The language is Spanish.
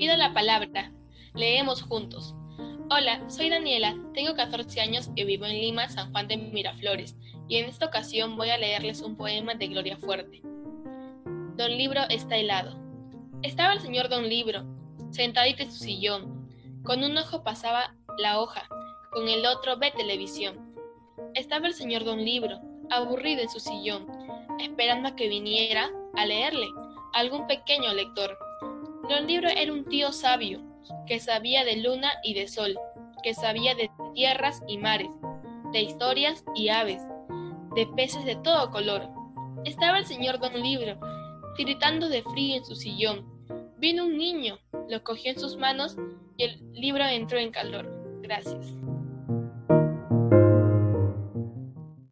Pido la palabra. Leemos juntos. Hola, soy Daniela, tengo 14 años y vivo en Lima, San Juan de Miraflores, y en esta ocasión voy a leerles un poema de Gloria Fuerte. Don Libro está helado. Estaba el señor Don Libro, sentadito en su sillón. Con un ojo pasaba la hoja, con el otro ve televisión. Estaba el señor Don Libro, aburrido en su sillón, esperando a que viniera a leerle algún pequeño lector. Don Libro era un tío sabio, que sabía de luna y de sol, que sabía de tierras y mares, de historias y aves, de peces de todo color. Estaba el señor Don Libro, tiritando de frío en su sillón. Vino un niño, lo cogió en sus manos y el libro entró en calor. Gracias.